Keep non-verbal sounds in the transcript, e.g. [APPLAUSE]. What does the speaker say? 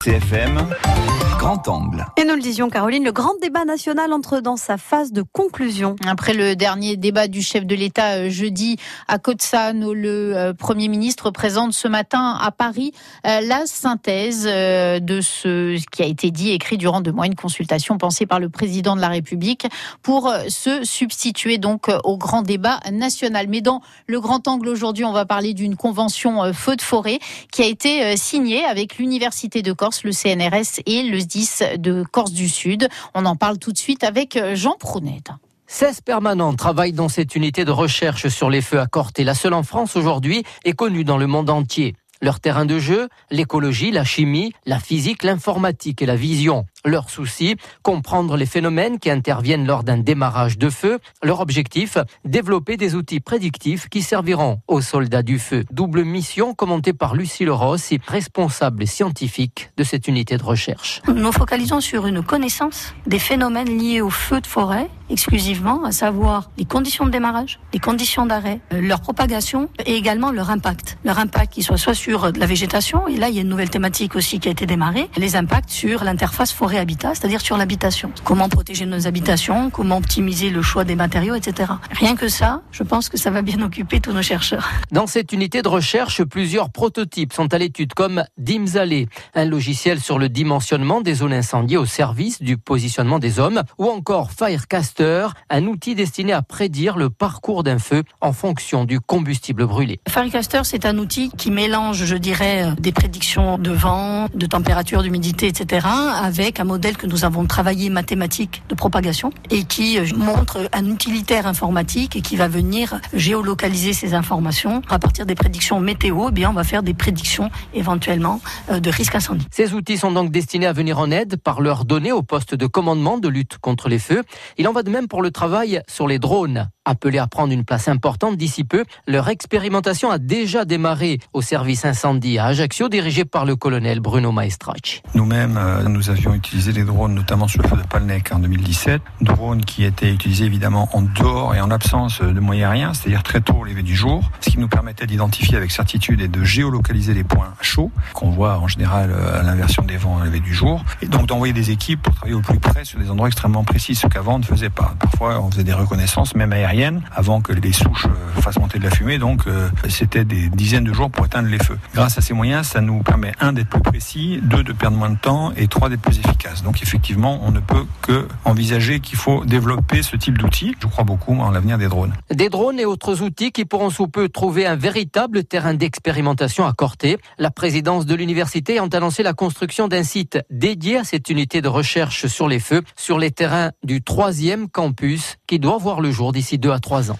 CFM, grand angle. Et nous le disions, Caroline, le grand débat national entre dans sa phase de conclusion. Après le dernier débat du chef de l'État euh, jeudi à Kotsano, le euh, Premier ministre présente ce matin à Paris euh, la synthèse de ce qui a été dit, écrit durant de mois, une consultation pensée par le président de la République pour se substituer donc au grand débat national. Mais dans le grand angle aujourd'hui, on va parler d'une convention feu de forêt qui a été signée avec l'Université de Corse le CNRS et le De Corse du Sud. On en parle tout de suite avec Jean Prounet. 16 permanents travaillent dans cette unité de recherche sur les feux à Corte la seule en France aujourd'hui est connue dans le monde entier. Leur terrain de jeu, l'écologie, la chimie, la physique, l'informatique et la vision. Leur souci, comprendre les phénomènes qui interviennent lors d'un démarrage de feu. Leur objectif, développer des outils prédictifs qui serviront aux soldats du feu. Double mission commentée par Lucille Ross, responsable scientifique de cette unité de recherche. Nous focalisons sur une connaissance des phénomènes liés au feu de forêt exclusivement, à savoir les conditions de démarrage, les conditions d'arrêt, euh, leur propagation et également leur impact. Leur impact qui soit soit sur la végétation, et là il y a une nouvelle thématique aussi qui a été démarrée, les impacts sur l'interface forêt habitat, c'est-à-dire sur l'habitation. Comment protéger nos habitations, comment optimiser le choix des matériaux, etc. Rien que ça, je pense que ça va bien [LAUGHS] occuper tous nos chercheurs. Dans cette unité de recherche, plusieurs prototypes sont à l'étude, comme DIMSALE, un logiciel sur le dimensionnement des zones incendiées au service du positionnement des hommes, ou encore Firecaster, un outil destiné à prédire le parcours d'un feu en fonction du combustible brûlé. Firecaster, c'est un outil qui mélange, je dirais, des prédictions de vent, de température, d'humidité, etc., avec un modèle que nous avons travaillé mathématique de propagation et qui euh, montre un utilitaire informatique et qui va venir géolocaliser ces informations. À partir des prédictions météo, eh bien, on va faire des prédictions éventuellement euh, de risque incendie. Ces outils sont donc destinés à venir en aide par leurs données au poste de commandement de lutte contre les feux. Il en va de même pour le travail sur les drones. Appelés à prendre une place importante d'ici peu, leur expérimentation a déjà démarré au service incendie à Ajaccio, dirigé par le colonel Bruno Maestracci. Nous-mêmes, euh, nous avions utilisé les drones, notamment sur le feu de Palnec en 2017. Drones qui étaient utilisés évidemment en dehors et en absence de moyens aériens, c'est-à-dire très tôt au lever du jour, ce qui nous permettait d'identifier avec certitude et de géolocaliser les points chauds, qu'on voit en général euh, à l'inversion des vents au lever du jour, et donc d'envoyer des équipes pour travailler au plus près sur des endroits extrêmement précis, ce qu'avant on ne faisait pas. Parfois, on faisait des reconnaissances, même aériennes avant que les souches euh, fassent monter de la fumée. Donc euh, c'était des dizaines de jours pour éteindre les feux. Grâce à ces moyens, ça nous permet un d'être plus précis, deux de perdre moins de temps et trois d'être plus Donc effectivement, on ne peut que envisager qu'il faut développer ce type d'outils. Je crois beaucoup en l'avenir des drones. Des drones et autres outils qui pourront sous peu trouver un véritable terrain d'expérimentation à Corté. La présidence de l'université a annoncé la construction d'un site dédié à cette unité de recherche sur les feux sur les terrains du troisième campus qui doit voir le jour d'ici deux à trois ans.